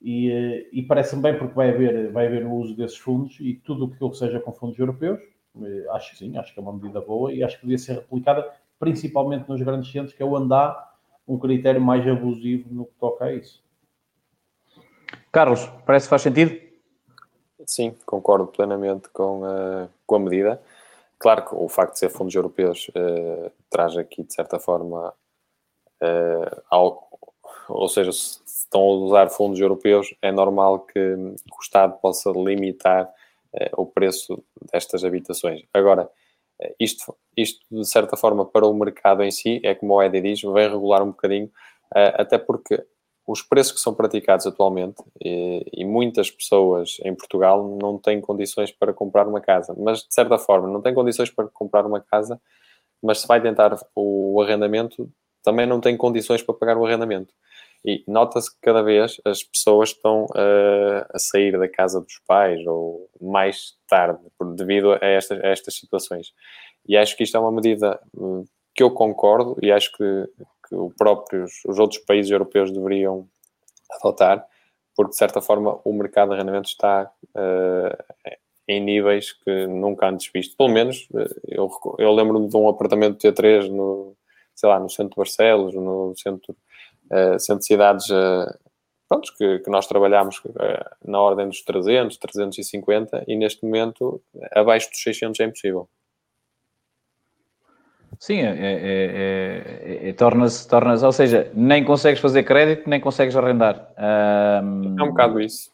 E, uh, e parece-me bem porque vai haver, vai haver o uso desses fundos e tudo o que seja com fundos europeus, uh, acho que sim, acho que é uma medida boa e acho que podia ser replicada principalmente nos grandes centros, que é onde há um critério mais abusivo no que toca a isso. Carlos, parece que faz sentido? Sim, concordo plenamente com a, com a medida. Claro que o facto de ser fundos europeus uh, traz aqui, de certa forma, uh, ao, ou seja, se estão a usar fundos europeus, é normal que, o Estado possa limitar uh, o preço destas habitações. Agora, isto, isto, de certa forma, para o mercado em si, é como o Edi diz, vem regular um bocadinho, até porque os preços que são praticados atualmente e, e, muitas pessoas em Portugal não têm condições para comprar uma casa, mas de certa forma não têm condições para comprar uma casa, mas se vai tentar o arrendamento, também não tem condições para pagar o arrendamento. E nota-se que cada vez as pessoas estão uh, a sair da casa dos pais ou mais tarde, devido a a estas situações. E acho que isto é uma medida hum, que eu concordo e acho que que os próprios, os outros países europeus deveriam adotar, porque de certa forma o mercado de arrendamento está uh, em níveis que nunca antes visto. Pelo menos uh, eu, eu lembro-me de um apartamento T3 no, sei lá, no centro de Barcelos, no centro, uh, de cidades prontos, que, que nós trabalhamos na ordem dos 300, 350 e neste momento abaixo dos 600 é impossível. Sim, é, é, é, torna-se, torna ou seja, nem consegues fazer crédito, nem consegues arrendar. Um, é um bocado isso.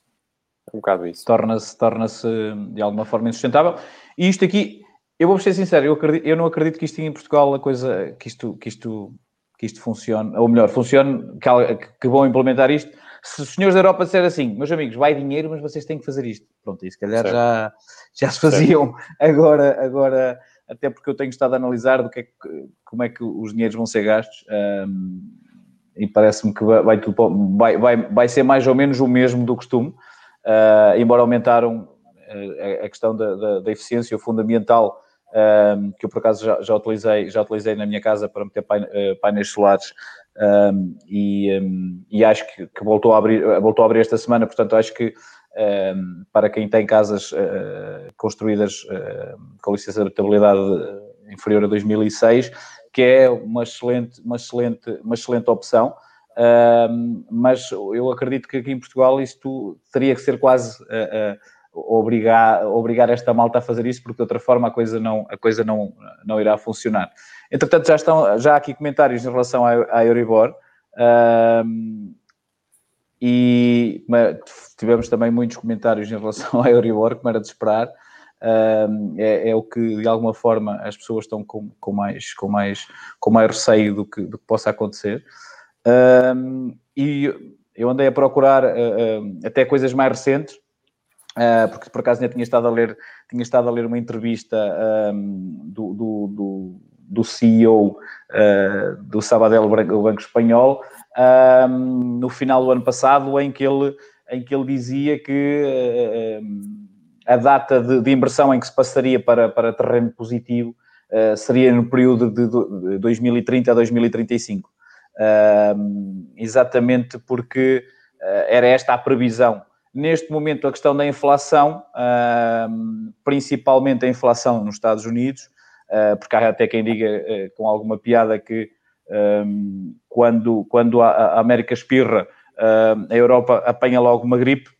É um bocado isso. Torna-se, torna-se de alguma forma insustentável. E isto aqui, eu vou ser sincero, eu, acredito, eu não acredito que isto em Portugal a coisa, que isto, que isto, que isto funcione, ou melhor, funcione, que, que vão implementar isto se os senhores da Europa disserem assim, meus amigos, vai dinheiro, mas vocês têm que fazer isto. Pronto, e se calhar já, já se faziam. Agora, agora, até porque eu tenho estado a analisar do que, é que como é que os dinheiros vão ser gastos. Um, e parece-me que vai, vai, vai, vai ser mais ou menos o mesmo do costume, uh, embora aumentaram uh, a questão da, da, da eficiência fundamental um, que eu por acaso já, já, utilizei, já utilizei na minha casa para meter uh, painéis solares um, e, um, e, acho que, que, voltou, a abrir, voltou a abrir esta semana, portanto acho que para quem tem casas uh, construídas uh, com licença de habitabilidade inferior a 2006, que é uma excelente, uma excelente, uma excelente opção. mas eu acredito que aqui em Portugal isto teria que ser quase uh, obrigar, obrigar esta malta a fazer isso, porque de outra forma a coisa não, a coisa não, não irá funcionar. Entretanto, já estão já há aqui comentários em relação à, à Euribor. Um, e tivemos também muitos comentários em relação à Euribor, como era de esperar. Um, é, é, o que de alguma forma as pessoas estão com, com, mais, com, mais, com mais receio do que, do que possa acontecer. Um, e eu andei a procurar uh, uh, até coisas mais recentes Uh, porque por acaso ainda tinha estado a ler, tinha estado a ler uma entrevista um, do, do, do, do, CEO uh, ah, do Sabadell, o Banco Espanhol, um, no final do ano passado, em que ele, em que ele dizia que uh, a data de, de, inversão em que se passaria para, para terreno positivo seria no período de 2030 a 2035. exatamente porque era esta a previsão Neste momento, a questão da inflação, principalmente a inflação nos Estados Unidos, ah, porque há até quem diga ah, com alguma piada que quando, quando a América espirra, a Europa apanha logo uma gripe,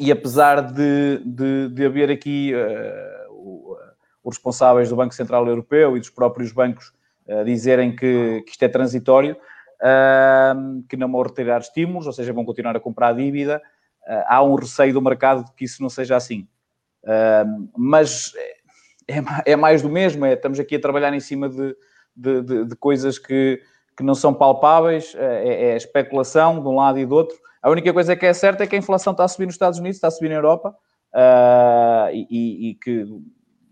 e apesar de, de, de haver aqui uh, os responsáveis do Banco Central Europeu e dos próprios bancos dizerem que, que, isto é transitório, uh, que não vão retirar estímulos, ou seja, vão continuar a comprar dívida, há um receio do mercado de que isso não seja assim. mas é, é, mais do mesmo, é, estamos aqui a trabalhar em cima de, de, de, de coisas que, que não são palpáveis, é, é, especulação de um lado e do outro. A única coisa que é certa é que a inflação está a subir nos Estados Unidos, está a subir na Europa, uh, e, e, que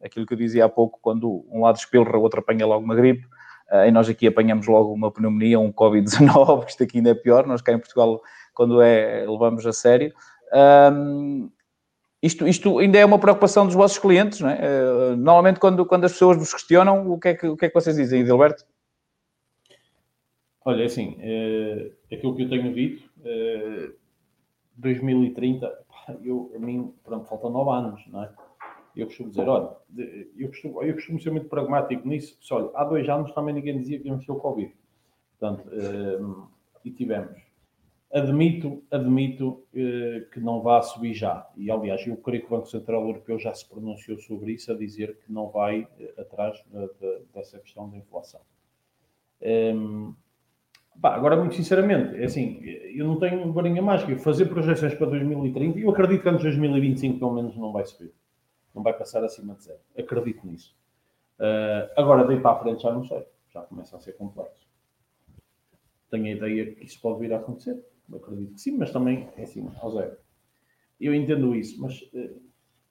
aquilo que eu dizia há pouco, quando um lado espelra, o outro apanha logo uma gripe, uh, e nós aqui apanhamos logo uma pneumonia, um Covid-19, que isto aqui ainda é pior, nós cá em Portugal quando é, levamos a sério. Um, isto, isto ainda é uma preocupação dos vossos clientes, não é? Uh, normalmente, quando, quando as pessoas vos questionam, o que é que, o que, é que vocês dizem, Edilberto? Olha, é assim, é, aquilo que eu tenho dito, é, 2030, eu, a mim, pronto, faltam nove anos, não é? Eu costumo dizer, olha, eu costumo, eu costumo ser muito pragmático nisso, porque, olha, há dois anos também ninguém dizia que íamos ter o Covid. Portanto, é, e tivemos. Admito, admito eh, que não vá subir já. E, aliás, eu creio que o Banco Central Europeu já se pronunciou sobre isso, a dizer que não vai eh, atrás de, de, dessa questão da inflação. Um, pá, agora, muito sinceramente, é assim, eu não tenho varinha mágica. Fazer projeções para 2030, eu acredito que antes de 2025, pelo menos, não vai subir. Não vai passar acima de zero. Acredito nisso. Uh, agora, daí para a frente, já não sei. Já começa a ser complexo. Tenho a ideia que isso pode vir a acontecer eu acredito que sim, mas também é assim, ao zero. Eu entendo isso, mas eh,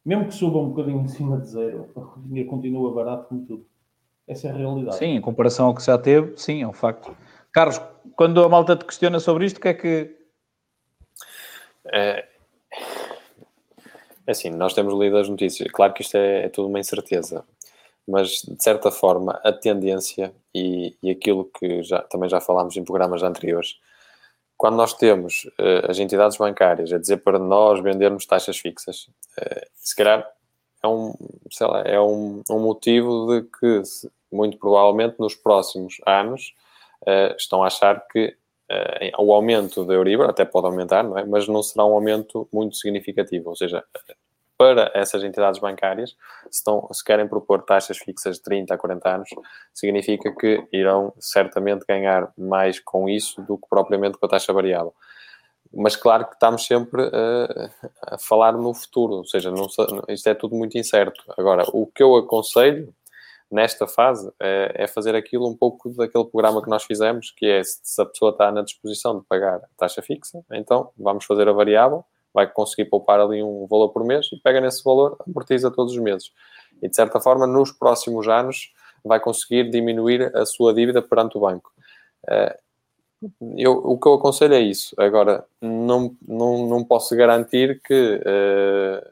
mesmo que suba um bocadinho em cima de zero, o dinheiro continua barato como tudo. Essa é a realidade. Sim, em comparação ao que já teve, sim, é um facto. Carlos, quando a malta te questiona sobre isto, o que é que. É, é assim, nós temos lido as notícias. Claro que isto é, é tudo uma incerteza, mas de certa forma a tendência e, e aquilo que já, também já falámos em programas anteriores quando nós temos uh, as entidades bancárias a dizer para nós vendermos taxas fixas, uh, se calhar é um, sei lá, é um, um motivo de que, muito provavelmente, nos próximos anos, uh, estão a achar que o aumento da Euribor até pode aumentar, não é? mas não será um aumento muito significativo. Ou seja, para essas entidades bancárias, se, estão, se querem propor taxas fixas de 30 a 40 anos, significa que irão certamente ganhar mais com isso do que propriamente com a taxa variável. Mas claro que estamos sempre a, a falar no futuro, ou seja, não, isto é tudo muito incerto. Agora, o que eu aconselho nesta fase, é, é, fazer aquilo um pouco daquele programa que nós fizemos, que é se a pessoa está na disposição de pagar taxa fixa, então vamos fazer a variável, vai conseguir poupar ali um valor por mês e pega nesse valor, amortiza todos os meses. E de certa forma, nos próximos anos, vai conseguir diminuir a sua dívida perante o banco. Eh, eu, o que eu aconselho é isso. Agora, não, não, não posso garantir que, uh,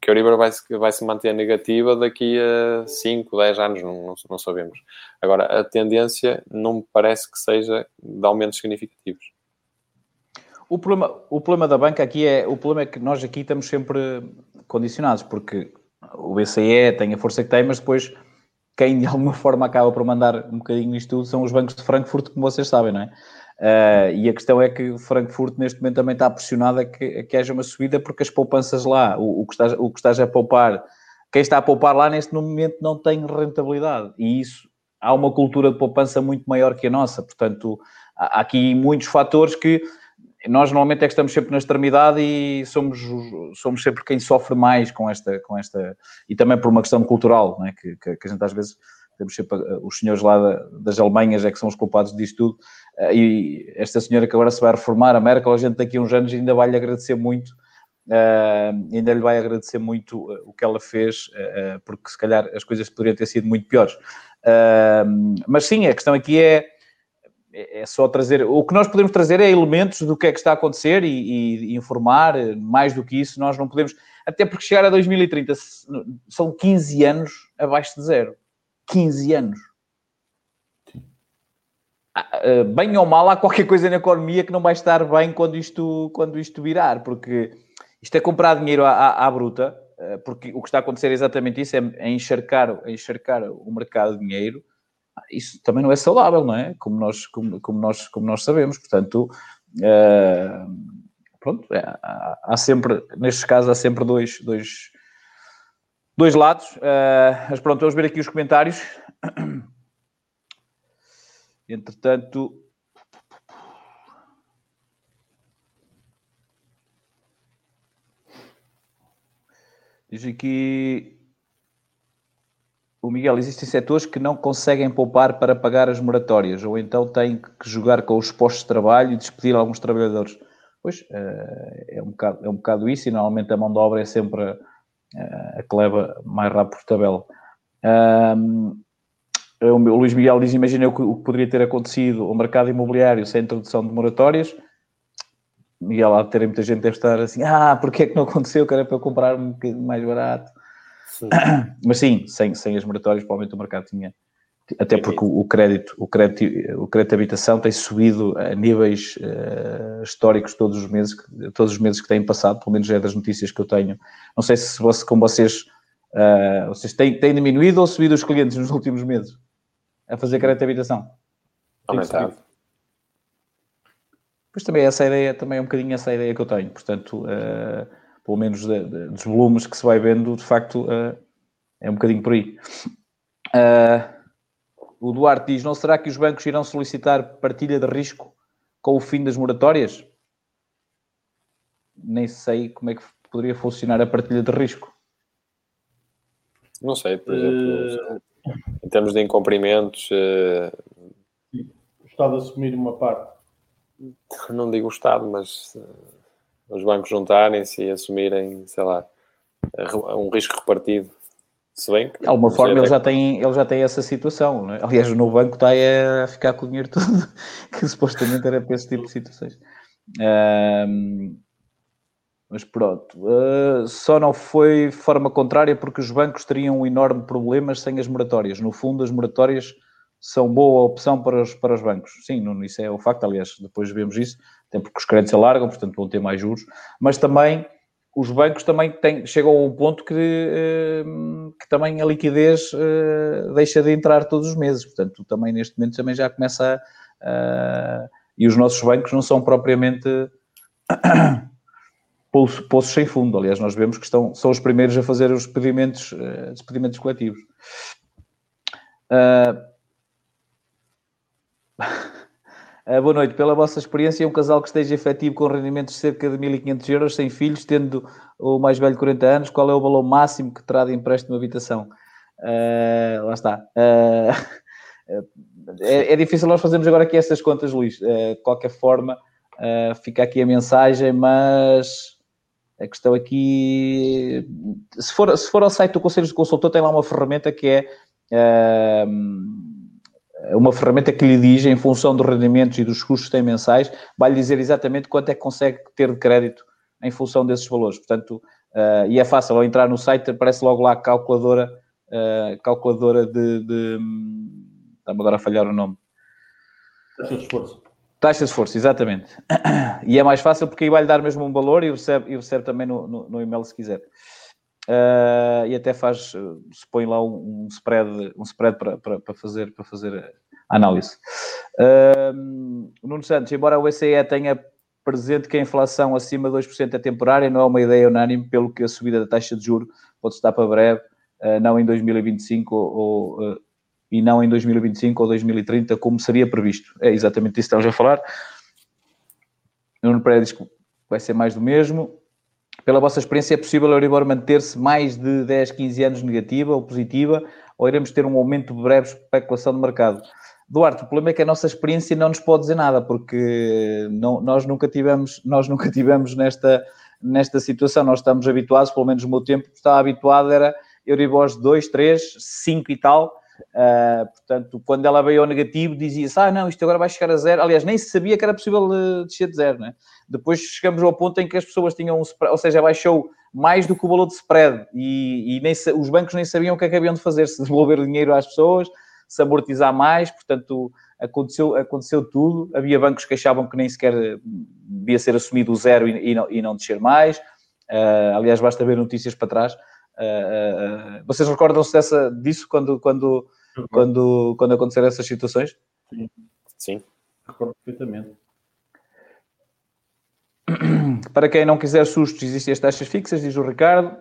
que a Euribor vai, vai se manter negativa daqui a 5, 10 anos, não, não, sabemos. Agora, a tendência não me parece que seja de aumentos significativos. O problema, o problema da banca aqui é, o problema é que nós aqui estamos sempre condicionados, porque o BCE tem a força que tem, mas depois quem de alguma forma acaba por mandar um bocadinho isto tudo são os bancos de Frankfurt, como vocês sabem, não é? Uh, e a questão é que Frankfurt neste momento também está pressionado a que, que haja uma subida porque as poupanças lá, o, o, que estás, o que estás a poupar, quem está a poupar lá neste momento não tem rentabilidade e isso há uma cultura de poupança muito maior que a nossa, portanto há aqui muitos fatores que nós normalmente é que estamos sempre na extremidade e somos, somos sempre quem sofre mais com esta, com esta e também por uma questão cultural, é? que, que, que, a gente às vezes temos sempre os senhores lá da, das Alemanhas é que são os culpados disto tudo eh, e esta senhora que agora se vai reformar, a Merkel, a gente daqui a uns anos ainda vai lhe agradecer muito uh, ainda lhe vai agradecer muito eh, o que ela fez, uh, porque se calhar as coisas poderiam ter sido muito piores. Uh, mas sim, a questão aqui é é, é só trazer. O que nós podemos trazer é elementos do que é que está a acontecer e, e, informar. Mais do que isso, nós não podemos. Até porque chegar a 2030 são 15 anos abaixo de zero. 15 anos. Ah, ah, bem ou mal, há qualquer coisa na economia que não vai estar bem quando isto, quando isto virar, porque isto é comprar dinheiro à, à, à bruta, ah, porque o que está a acontecer é exatamente isso: é, é encharcar, é encharcar o mercado de dinheiro isso também não é saudável, não é? Como nós, como, como nós, como nós sabemos. Portanto, uh, pronto, é, há, há, sempre, nestes casos, há sempre dois, dois, dois lados. Uh, mas pronto, vamos ver aqui os comentários. Entretanto. Diz aqui o Miguel, existem setores que não conseguem poupar para pagar as moratórias, ou então têm que jogar com os postos de trabalho e despedir alguns trabalhadores. Pois, eh, é um bocado, é um bocado isso, e normalmente a mão de obra é sempre a, a que leva mais rápido por tabela. Um, o Luís Miguel diz: Imagina o que, o que poderia ter acontecido ao mercado imobiliário sem introdução de moratórias. Miguel, há de ter muita gente deve estar assim: Ah, porque é que não aconteceu? Que era para eu comprar um bocadinho mais barato. Sim. Mas sim, sem, sem as moratórias, provavelmente o mercado tinha. Até porque o, crédito, o crédito, o crédito de habitação tem subido a níveis uh, históricos todos os meses, todos os meses que têm passado, pelo menos é das notícias que eu tenho. Não sei se você, como vocês, uh, vocês têm, têm diminuído ou subido os clientes nos últimos meses a fazer crédito de habitação. Aumentado. Pois também essa ideia, também é um bocadinho essa ideia que eu tenho. Portanto, uh, pelo menos de, de, dos volumes que se vai vendo, de facto, uh, é um bocadinho por aí. Uh, o Duarte diz: não será que os bancos irão solicitar partilha de risco com o fim das moratórias? Nem sei como é que poderia funcionar a partilha de risco. Não sei, por exemplo, uh... em termos de incumprimentos. Uh... O Estado assumir uma parte. Não digo o Estado, mas os bancos juntarem-se e assumirem, sei lá, um risco repartido. Se bem que, de alguma forma ele já, tem, ele já tem essa situação. Não é? Aliás, o novo banco está a ficar com o dinheiro todo, que supostamente era para esse tipo de situações. Um, mas pronto, uh, só não foi forma contrária porque os bancos teriam um enorme problemas sem as moratórias. No fundo, as moratórias são boa opção para os, para os bancos. Sim, não, isso é o facto, aliás, depois vemos isso, até porque os créditos alargam, portanto vão ter mais juros, mas também os bancos também têm, chegam a um ponto que, eh, que também a liquidez eh, deixa de entrar todos os meses, portanto também neste momento também já começa a, a e os nossos bancos não são propriamente poços, sem fundo, aliás nós vemos que estão, são os primeiros a fazer os pedimentos, uh, despedimentos coletivos. Uh, Uh, boa noite. Pela vossa experiência, um casal que esteja efetivo com rendimentos de cerca de 1.500 euros, sem filhos, tendo o mais velho 40 anos, qual é o valor máximo que terá de empréstimo de habitação? Uh, lá está. Uh, é, é, difícil nós fazermos agora aqui essas contas, Luís. De qualquer forma, fica aqui a mensagem, mas a questão aqui, se for, se for ao site do Conselho de Consultor, tem lá uma ferramenta que é uma ferramenta que lhe diz, em função dos rendimentos e dos custos que tem mensais, vai lhe dizer exatamente quanto é que consegue ter de crédito em função desses valores. Portanto, uh, e é fácil, ao entrar no site aparece logo lá a calculadora, uh, calculadora de, de Está-me agora a falhar o nome. Taxa de esforço. Taxa de esforço, exatamente. E é mais fácil porque aí vai-lhe dar mesmo um valor e recebe, e recebe também no, no, no e-mail se quiser. Uh, e até faz, se põe lá um, spread, um spread para, para, para, fazer, para fazer a análise. Uh, Nuno Santos, embora o ECE tenha presente que a inflação acima de 2% é temporária, não é uma ideia unânime, pelo que a subida da taxa de juro pode estar para breve, uh, não em 2025 ou, ou e não em 2025 ou 2030, como seria previsto. É exatamente isso que estamos a falar. Nuno Pereira diz que vai ser mais do mesmo pela vossa experiência, é possível a Euribor manter-se mais de 10, 15 anos negativa ou positiva, ou iremos ter um aumento breve de especulação de mercado? Duarte, o problema é que a nossa experiência não nos pode dizer nada, porque não, nós nunca tivemos, nós nunca tivemos nesta, nesta situação, nós estamos habituados, pelo menos no meu tempo, estava habituado, era Euribor 2, 3, 5 e tal, Uh, portanto, quando ela veio ao negativo, dizia-se: Ah, não, isto agora vai chegar a zero. Aliás, nem se sabia que era possível uh, descer de zero. Né? Depois chegamos ao ponto em que as pessoas tinham um spread, ou seja, baixou mais do que o valor de spread e, e nem, os bancos nem sabiam o que é haviam de fazer: se devolver dinheiro às pessoas, se amortizar mais. Portanto, aconteceu, aconteceu tudo. Havia bancos que achavam que nem sequer devia ser assumido o zero e, e, não, e não descer mais. Uh, aliás, basta ver notícias para trás Uh, uh, vocês recordam-se dessa, disso quando, quando, quando, quando aconteceram essas situações? Sim. Sim. Recordo perfeitamente. Para quem não quiser sustos, existem as taxas fixas, diz o Ricardo.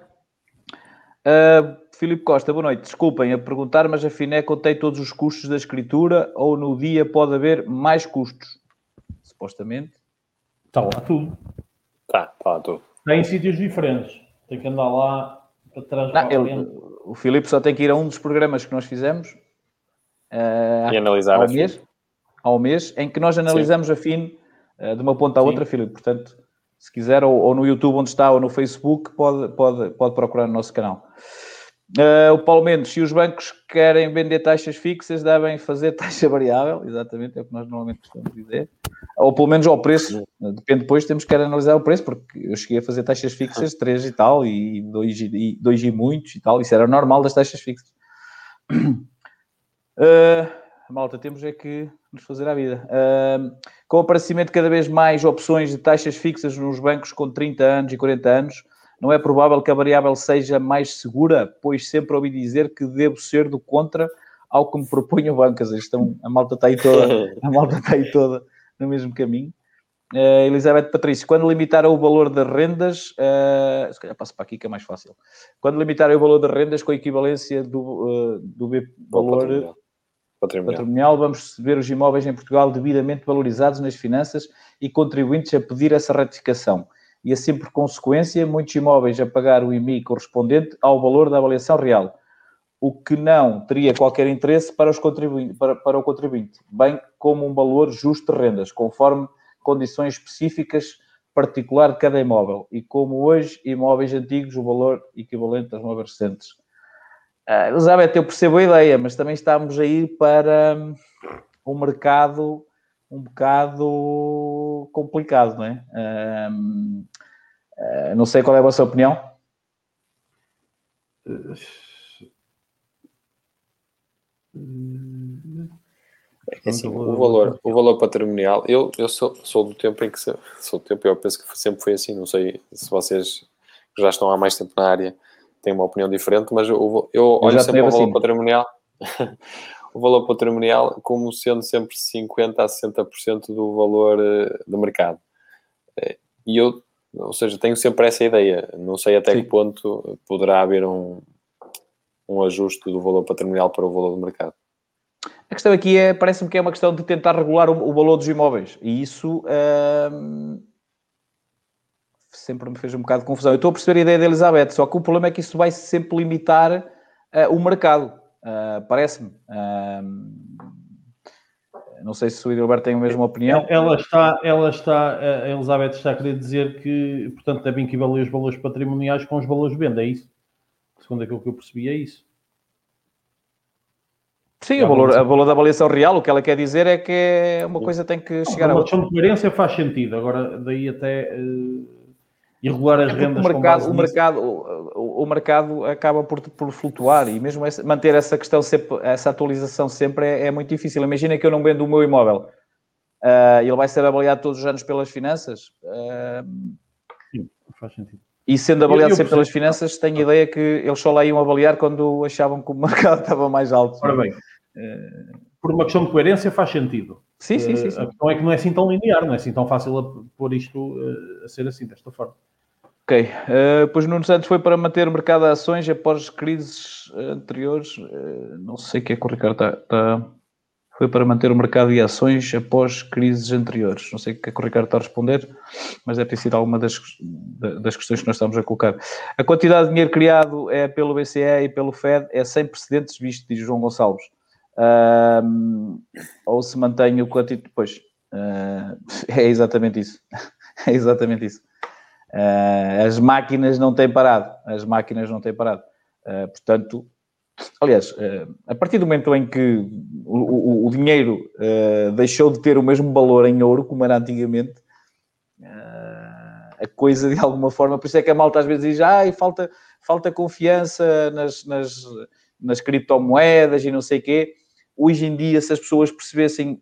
Uh, Filipe Costa, boa noite. Desculpem a perguntar, mas a FINE contém todos os custos da escritura ou no dia pode haver mais custos? Supostamente. Está lá tudo. Está, está lá tudo. Está em sítios diferentes. Tem que andar lá não, ele, o Filipe só tem que ir a um dos programas que nós fizemos uh, e analisar ao mês, ao mês, em que nós analisamos Sim. a FIN uh, de uma ponta à Sim. outra, Filipe. Portanto, se quiser, ou, ou, no YouTube onde está, ou no Facebook, pode, pode, pode procurar no nosso canal. Uh, o Paulo Mendes, se os bancos querem vender taxas fixas, devem fazer taxa variável, exatamente, é o que nós normalmente costumamos dizer, ou pelo menos ao preço, depende depois, temos que analisar o preço, porque eu cheguei a fazer taxas fixas 3 e tal, e 2 e, dois e muitos e tal, isso era normal das taxas fixas. Uh, malta, temos é que nos fazer a vida. Uh, com o aparecimento de cada vez mais opções de taxas fixas nos bancos com 30 anos e 40 anos, não é provável que a variável seja mais segura, pois sempre ouvi dizer que devo ser do contra ao que me propõe o banco. Estão, a malta está aí toda, a malta está aí toda no mesmo caminho. Uh, Elizabeth Patrício, quando limitaram o valor das rendas, uh, se calhar passo para aqui que é mais fácil. Quando limitaram o valor das rendas com a equivalência do, uh, do valor patrimonial. Patrimonial. patrimonial, vamos ver os imóveis em Portugal devidamente valorizados nas finanças e contribuintes a pedir essa ratificação e assim por consequência muitos imóveis a pagar o IMI correspondente ao valor da avaliação real, o que não teria qualquer interesse para, os contribuintes, para, para o contribuinte, bem como um valor justo de rendas, conforme condições específicas particular de cada imóvel e como hoje imóveis antigos o valor equivalente aos imóveis recentes. Uh, Elizabeth, eu percebo a ideia, mas também estamos a ir para um mercado um bocado complicado, não é? Uh, não sei qual é a vossa opinião. É assim, o valor, o valor patrimonial, eu, eu sou, sou do tempo em que sou do tempo, eu penso que sempre foi assim, não sei se vocês que já estão há mais tempo na área têm uma opinião diferente, mas eu, eu olho sempre o valor assim. patrimonial o valor patrimonial como sendo sempre 50% a 60% do valor uh, do mercado. Uh, e eu, ou seja, tenho sempre essa ideia. Não sei até Sim. que ponto poderá haver um, um ajuste do valor patrimonial para o valor do mercado. A questão aqui é, parece-me que é uma questão de tentar regular o, o valor dos imóveis. E isso uh, sempre me fez um bocado de confusão. Eu estou a perceber a ideia da Elizabeth, só que o problema é que isso vai sempre limitar Uh, o mercado, uh, parece-me. Uh, não sei se o Edilberto tem a mesma opinião. Ela está, ela está, a Elizabeth está a querer dizer que, portanto, devem equivaler os valores patrimoniais com os valores de venda, é isso? Segundo aquilo que eu percebi, é isso. Sim, o valor, o valor da avaliação real, o que ela quer dizer é que uma coisa tem que chegar a outra. Questão de coerência faz sentido, agora daí até uh, irregular as é rendas. O mercado, o, mercado, o, o, mercado acaba por, por flutuar e mesmo essa, manter essa questão, sempre, essa atualização sempre é, é, muito difícil. Imagina que eu não vendo o meu imóvel, uh, ele vai ser avaliado todos os anos pelas finanças. Uh, Sim, faz sentido. E sendo avaliado sempre pelas finanças, tenho a ideia que eles só lá iam avaliar quando achavam que o mercado estava mais alto. Ora bem, por uma questão de coerência faz sentido. Sim, sim, sim, sim. A questão é que não é assim tão linear, não é assim tão fácil a pôr isto a ser assim, desta forma. Ok. Uh, pois Nuno Santos foi para manter o mercado de ações após crises anteriores. Uh, não sei o que é que o Ricardo está, está foi para manter o mercado de ações após crises anteriores. Não sei o que é que o Ricardo está a responder, mas deve ter sido alguma das, das questões que nós estamos a colocar. A quantidade de dinheiro criado é pelo BCE e pelo FED é sem precedentes visto, diz João Gonçalves. Um, ou se mantém o quantitativo... Pois, uh, é exatamente isso. é exatamente isso. Uh, as máquinas não têm parado. As máquinas não têm parado. Uh, portanto, Aliás, eh, a partir do momento em que o, dinheiro uh, deixou de ter o mesmo valor em ouro como era antigamente, uh, a coisa de alguma forma, por isso é que a malta às vezes diz, ah, falta, falta confiança nas, nas, nas criptomoedas e não sei o quê. Hoje em dia, se as pessoas percebessem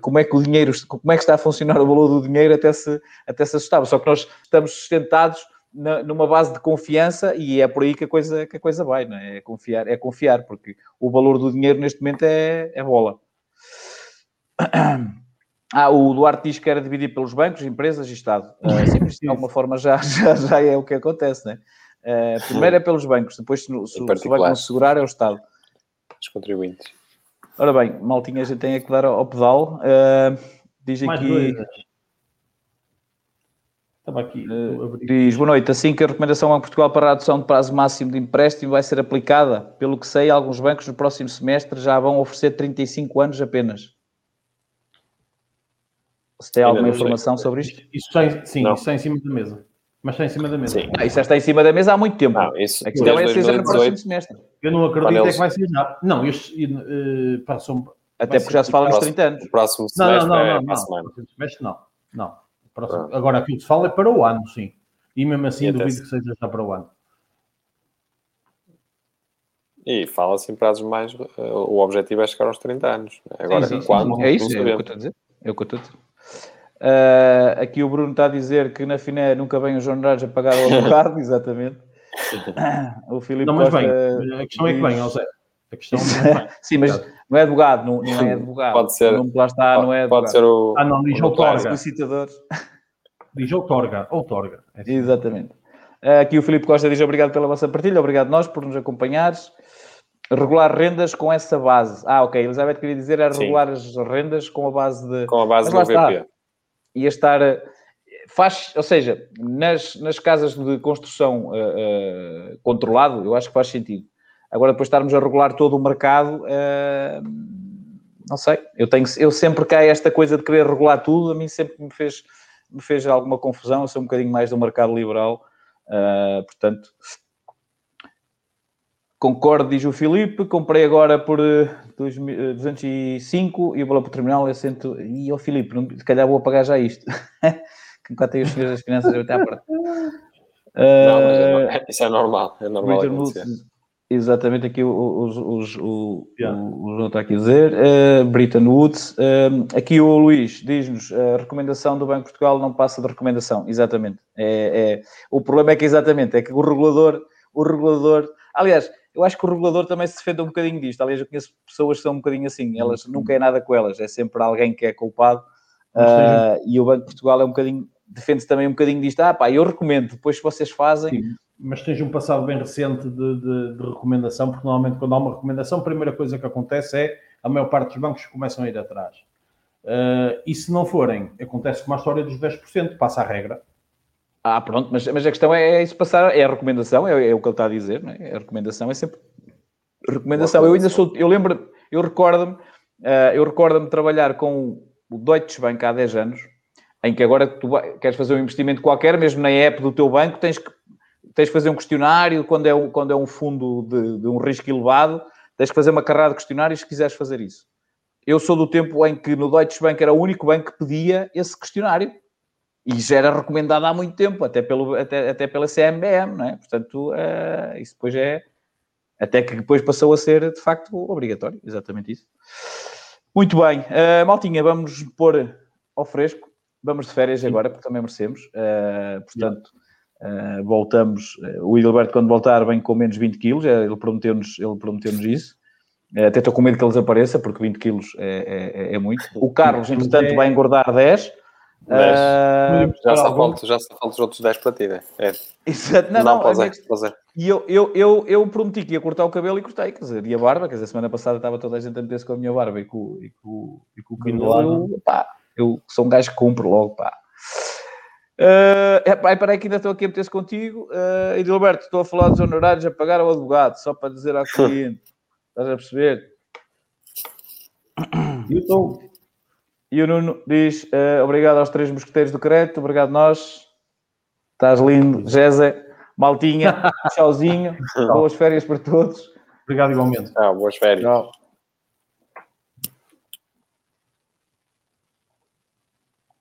como é que o dinheiro, como é que está a funcionar o valor do dinheiro, até se, até se assustava. Só que nós estamos sustentados na, numa base de confiança e é por aí que a coisa, que a coisa vai, não é? É confiar, é confiar, porque o valor do dinheiro neste momento é, é bola. Ah, o Duarte diz que era dividir pelos bancos, empresas e Estado. Uh, sim, de alguma forma já, já, já é o que acontece, né? Uh, primeiro é pelos bancos, depois se, se, se o banco não segurar é o Estado. Os contribuintes. Ora bem, maltinha, a gente tem que dar ao pedal. Uh, diz Mais aqui... Estava aqui. Uh, diz, boa noite. Assim que a recomendação Banco Portugal para a redução de prazo máximo de empréstimo vai ser aplicada, pelo que sei, alguns bancos no próximo semestre já vão oferecer 35 anos apenas. Você tem alguma informação sei. sobre isto? Isso está, sim, não. isso está em cima da mesa. Mas está em cima da mesa. Sim. Ah, isso já está em cima da mesa há muito tempo. Não, isso, a questão é já no próximo semestre. Eu não acredito é que vai ser já. Não, este, uh, passam, Até porque já se fala nos 30 anos. O próximo semestre não, não, não, é não, não, não. Próximo semestre não. Não. Próximo. Agora, aquilo que se fala é para o ano, sim. E mesmo assim, e duvido que seja já para o ano. E fala-se em prazos mais. Uh, o objetivo é chegar aos 30 anos. Agora, sim, sim, quando? Sim. É isso, é o que eu estou a dizer. É o que eu estou a dizer. Uh, aqui o Bruno está a dizer que na Finé nunca vem os jornais a pagar o advogado, exatamente. o Filipe não, mas bem, a questão diz... é que vem, José. A questão é Sim, mas não é advogado, não, não é advogado. Pode ser. O lá está, pode, não é advogado. Pode ser o. Ah, não, diz outorga. Solicitador. Diz outorga. Outorga. É assim. Exatamente. Aqui o Filipe Costa diz obrigado pela vossa partilha, obrigado nós por nos acompanhares. Regular rendas com essa base. Ah, ok. Elizabeth queria dizer é regular as rendas com a base de. Com a base do VP. Ia estar. Faz, ou seja, nas, nas casas de construção uh, uh, controlado, eu acho que faz sentido Agora, depois estarmos a regular todo o mercado, uh, não sei. Eu, tenho, eu sempre caio esta coisa de querer regular tudo, a mim sempre me fez, me fez alguma confusão. Eu sou um bocadinho mais do mercado liberal, uh, portanto. Concordo, diz o Filipe. Comprei agora por 205 e vou lá para o terminal. Eu sento. E o Filipe, não, se calhar vou pagar já isto. que enquanto tenho os senhores das finanças, eu até à porta. Uh, não, mas é, isso é normal. É normal. Exatamente, aqui o, o, o, yeah. o, João está aqui a dizer. Uh, Britton Woods. Uh, aqui o Luís diz-nos: a recomendação do Banco de Portugal não passa de recomendação. Exatamente. É, é, o problema é que, exatamente, é que o regulador, o regulador. Aliás, eu acho que o regulador também se defende um bocadinho disto. Aliás, eu conheço pessoas que são um bocadinho assim. Elas uhum. nunca é nada com elas, é sempre alguém que é culpado. Uh, e o Banco de Portugal é um bocadinho. Defende-se também um bocadinho disto. Ah, pá, eu recomendo, depois se vocês fazem. Sim mas tens um passado bem recente de, de, de, recomendação, porque normalmente quando há uma recomendação, a primeira coisa que acontece é a maior parte dos bancos começam a ir atrás. Uh, e se não forem, acontece como a história dos 10%, passa a regra. Ah, pronto, mas, mas a questão é, é isso passar, é a recomendação, é, é, o que ele está a dizer, não é? A recomendação é sempre recomendação. Eu ainda sou, eu lembro, eu recordo-me, uh, eu recordo-me trabalhar com o Deutsche Bank há 10 anos, em que agora tu queres fazer um investimento qualquer, mesmo na app do teu banco, tens que, tens que fazer um questionário, quando é, um, quando é um fundo de, de um risco elevado, tens que fazer uma carrada de questionários se quiseres fazer isso. Eu sou do tempo em que no Deutsche Bank era o único banco que pedia esse questionário e já era recomendado há muito tempo, até, pelo, até, até pela CMBM, não é? Portanto, uh, isso depois é. Até que depois passou a ser, de facto, obrigatório, exatamente isso. Muito bem, uh, Maltinha, vamos pôr ao fresco. Vamos de férias agora, porque também merecemos. Uh, portanto, uh, voltamos. o Idilberto, quando voltar, vem com menos 20 quilos. Ele prometeu-nos ele prometeu isso. até estou com medo que ele desapareça, porque 20 quilos é, é, é muito. O Carlos, entretanto, vai engordar 10. 10. Uh, já, só falta, já só falta os outros 10 para ti, né? é. Exato. Não, não, não é E eu, eu, eu, eu prometi que ia cortar o cabelo e cortei, quer dizer, e a barba, quer dizer, a semana passada estava toda a gente a meter-se com a minha barba e com, e com, e com o cabelo. Eu, pá, eu sou um gajo que cumpro logo, pá. Uh, é, pá, peraí que ainda estou aqui a meter-se contigo. Uh, e Gilberto, estou a falar dos honorários a pagar ao advogado, só para dizer ao cliente. Estás a perceber? Eu estou. E o Nuno diz: uh, obrigado aos três mosqueteiros do crédito, obrigado nós. Estás lindo, Gézé, Maltinha, tchauzinho, boas férias para todos. Obrigado igualmente. Ah, boas férias. Tchau.